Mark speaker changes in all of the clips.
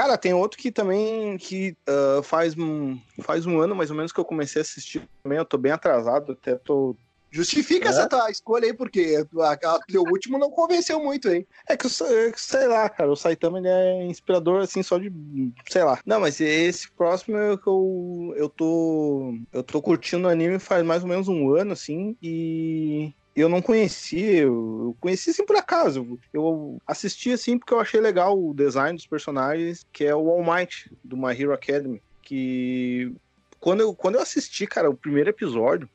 Speaker 1: Cara, tem outro que também que uh, faz, um, faz um ano mais ou menos que eu comecei a assistir também. Eu tô bem atrasado, até tô.
Speaker 2: Justifica é? essa tua escolha aí, porque o último não convenceu muito, hein?
Speaker 1: É que, sei lá, cara, o Saitama ele é inspirador, assim, só de, sei lá. Não, mas esse próximo é que eu, eu tô, eu tô curtindo o anime faz mais ou menos um ano, assim, e eu não conhecia, eu conheci assim por acaso. Eu assisti assim porque eu achei legal o design dos personagens, que é o All Might do My Hero Academy, que quando eu, quando eu assisti, cara, o primeiro episódio,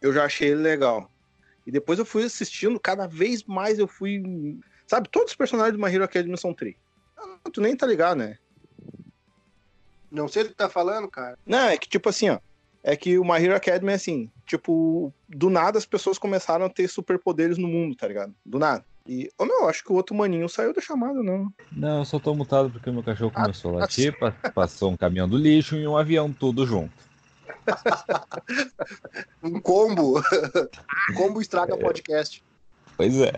Speaker 1: eu já achei ele legal. E depois eu fui assistindo, cada vez mais eu fui. Sabe, todos os personagens do My Hero Academy são tri. Ah, tu nem tá ligado, né?
Speaker 2: Não sei o que tá falando, cara.
Speaker 1: Não, é que tipo assim, ó é que o My Hero Academy é assim, tipo, do nada as pessoas começaram a ter superpoderes no mundo, tá ligado? Do nada. E, oh, meu, acho que o outro maninho saiu da chamada, não.
Speaker 3: Não, eu só tô mutado porque o meu cachorro ah, começou a latir, ah, passou um caminhão do lixo e um avião tudo junto.
Speaker 2: um combo. um combo estraga é. podcast.
Speaker 3: Pois é.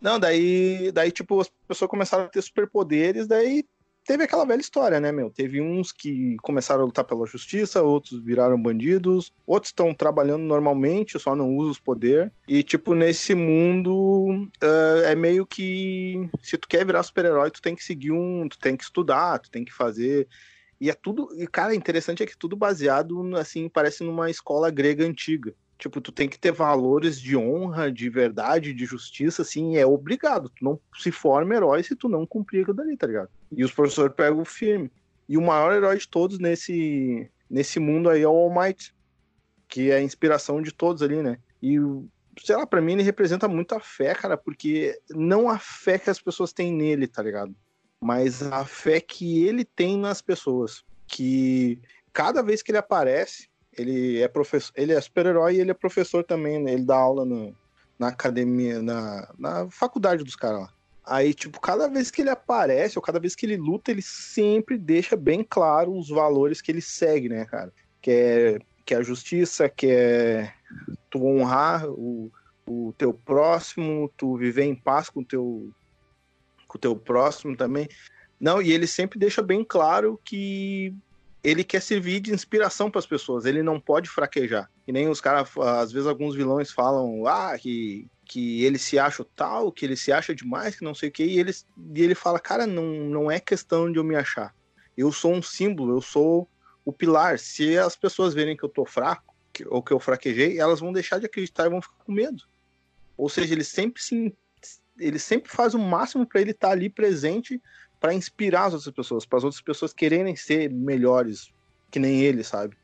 Speaker 1: Não, daí, daí, tipo, as pessoas começaram a ter superpoderes, daí teve aquela velha história, né, meu? Teve uns que começaram a lutar pela justiça, outros viraram bandidos, outros estão trabalhando normalmente, só não usam os poderes. E, tipo, nesse mundo uh, é meio que se tu quer virar super-herói, tu tem que seguir um. Tu tem que estudar, tu tem que fazer. E é tudo. E, cara, interessante é que tudo baseado, assim, parece numa escola grega antiga. Tipo, tu tem que ter valores de honra, de verdade, de justiça, assim, é obrigado. Tu não se forma herói se tu não cumprir aquilo dali, tá ligado? E os professores pegam firme. E o maior herói de todos nesse, nesse mundo aí é o All Might, que é a inspiração de todos ali, né? E, sei lá, pra mim ele representa muito a fé, cara, porque não a fé que as pessoas têm nele, tá ligado? Mas a fé que ele tem nas pessoas. Que cada vez que ele aparece, ele é professor, ele é super-herói e ele é professor também, né? Ele dá aula no, na academia, na, na faculdade dos caras lá. Aí, tipo, cada vez que ele aparece, ou cada vez que ele luta, ele sempre deixa bem claro os valores que ele segue, né, cara? Que é, que é a justiça, que é tu honrar o, o teu próximo, tu viver em paz com o teu, com o teu próximo também. Não, e ele sempre deixa bem claro que ele quer servir de inspiração para as pessoas, ele não pode fraquejar. E nem os caras, às vezes alguns vilões falam, ah, que, que ele se acha tal, que ele se acha demais, que não sei o que, e ele, e ele fala, cara, não, não é questão de eu me achar. Eu sou um símbolo, eu sou o pilar. Se as pessoas verem que eu tô fraco, que, ou que eu fraquejei, elas vão deixar de acreditar e vão ficar com medo. Ou seja, ele sempre se ele sempre faz o máximo para ele estar tá ali presente para inspirar as outras pessoas, para as outras pessoas quererem ser melhores que nem ele, sabe?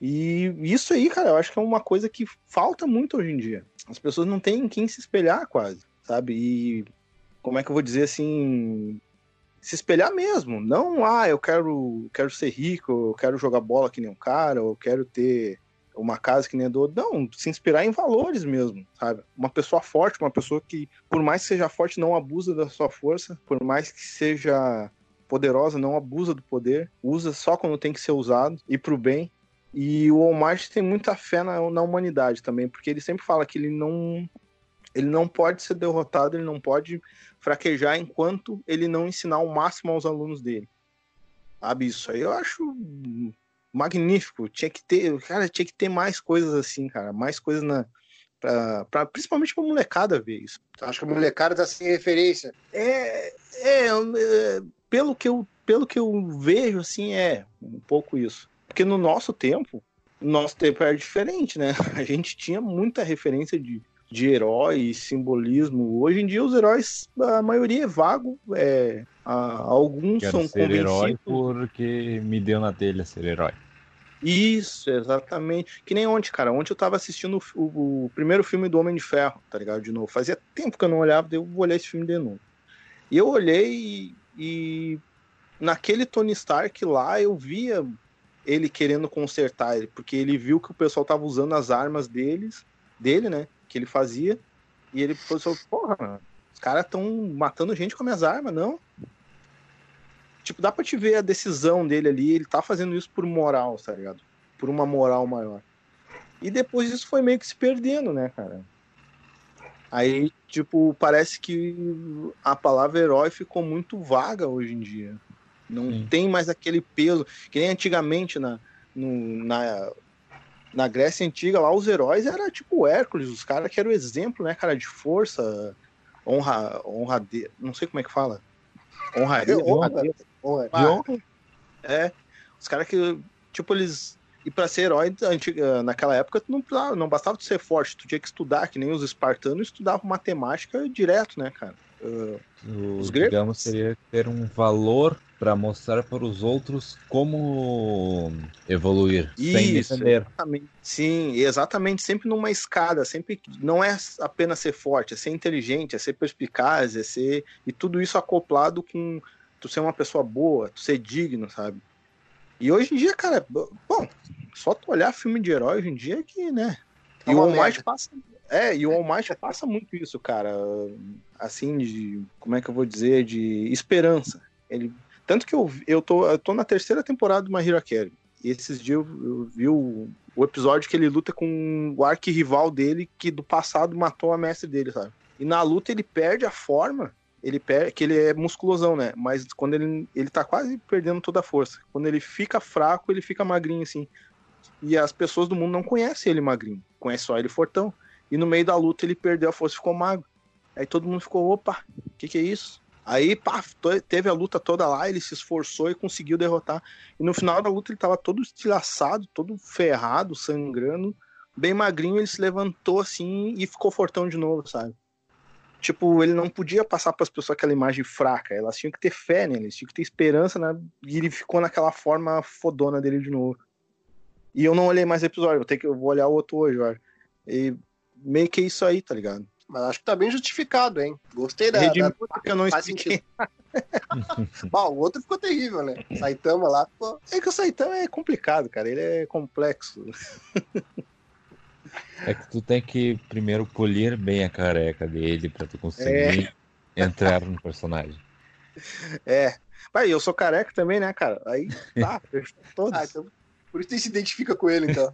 Speaker 1: E isso aí, cara, eu acho que é uma coisa que falta muito hoje em dia. As pessoas não têm em quem se espelhar quase, sabe? E como é que eu vou dizer assim, se espelhar mesmo, não ah, eu quero, quero ser rico, eu quero jogar bola que nem um cara, ou eu quero ter uma casa que nem a do outro. Não, se inspirar em valores mesmo, sabe? Uma pessoa forte, uma pessoa que, por mais que seja forte, não abusa da sua força, por mais que seja poderosa, não abusa do poder, usa só quando tem que ser usado e pro bem. E o Walmart tem muita fé na, na humanidade também, porque ele sempre fala que ele não ele não pode ser derrotado, ele não pode fraquejar enquanto ele não ensinar o máximo aos alunos dele. Sabe, isso aí eu acho magnífico. Tinha que ter, cara, tinha que ter mais coisas assim, cara, mais coisas na pra, pra principalmente pra molecada ver isso.
Speaker 2: Acho que a molecada tá sem referência.
Speaker 1: É, é, é, pelo que eu pelo que eu vejo assim é um pouco isso. Porque no nosso tempo, nosso tempo era diferente, né? A gente tinha muita referência de de herói, simbolismo. Hoje em dia os heróis, a maioria é vago, é, a, alguns Quero são
Speaker 3: ser convencidos. herói porque me deu na telha ser herói.
Speaker 1: Isso, exatamente. Que nem ontem, cara. Ontem eu tava assistindo o, o, o, primeiro filme do Homem de Ferro, tá ligado? De novo. Fazia tempo que eu não olhava, daí eu vou olhar esse filme de novo. E eu olhei e, e naquele Tony Stark lá eu via ele querendo consertar ele, porque ele viu que o pessoal tava usando as armas deles, dele, né? Que ele fazia. E ele pensou, porra, os caras estão matando gente com as minhas armas, não? Tipo, dá pra te ver a decisão dele ali, ele tá fazendo isso por moral, tá ligado? Por uma moral maior. E depois isso foi meio que se perdendo, né, cara? Aí, tipo, parece que a palavra herói ficou muito vaga hoje em dia. Não Sim. tem mais aquele peso, que nem antigamente na, no, na, na Grécia Antiga, lá os heróis era tipo Hércules, os caras que eram o exemplo, né, cara, de força, honra, honra de, não sei como é que fala. Honraria, honra, honra, honra. É, os caras que, tipo, eles e para ser herói antiga, naquela época, não, não bastava tu ser forte, tu tinha que estudar, que nem os espartanos estudavam matemática direto, né, cara? Uh,
Speaker 3: os gregos. Digamos, seria ter um valor para mostrar para os outros como evoluir,
Speaker 1: Isso, sem defender. Exatamente. Sim, exatamente, sempre numa escada, sempre não é apenas ser forte, é ser inteligente, é ser perspicaz, é ser e tudo isso acoplado com tu ser uma pessoa boa, tu ser digno, sabe? E hoje em dia, cara, bom, só tu olhar filme de herói hoje em dia que, né? E o All passa. É, e o All passa muito isso, cara. Assim, de. Como é que eu vou dizer? De esperança. Ele tanto que eu, eu, tô, eu tô na terceira temporada do My Hero Academy. E esses dias eu, eu vi o, o, episódio que ele luta com o arquirrival dele, que do passado matou a mestre dele, sabe? E na luta ele perde a forma, ele perde, que ele é musculosão, né? Mas quando ele, ele tá quase perdendo toda a força. Quando ele fica fraco, ele fica magrinho, assim. E as pessoas do mundo não conhecem ele magrinho, conhecem só ele fortão. E no meio da luta ele perdeu a força e ficou magro. Aí todo mundo ficou, opa, o que, que é isso? Aí, pá, teve a luta toda lá, ele se esforçou e conseguiu derrotar. E no final da luta ele tava todo estilhaçado, todo ferrado, sangrando, bem magrinho, ele se levantou assim e ficou fortão de novo, sabe? Tipo, ele não podia passar para as pessoas aquela imagem fraca, elas tinham que ter fé nele, tinham que ter esperança, né? E ele ficou naquela forma fodona dele de novo. E eu não olhei mais episódio, vou ter que eu vou olhar o outro hoje, olha. E meio que é isso aí, tá ligado?
Speaker 2: Mas acho que tá bem justificado, hein? Gostei da.
Speaker 1: Redimiu da... que eu não expliquei.
Speaker 2: Bom, o outro ficou terrível, né? Saitama lá ficou.
Speaker 1: É que o Saitama é complicado, cara. Ele é complexo.
Speaker 3: É que tu tem que primeiro polir bem a careca dele pra tu conseguir é. entrar no personagem.
Speaker 1: É. Mas eu sou careca também, né, cara? Aí tá, todos. Ah, então,
Speaker 2: por isso tu se identifica com ele, então.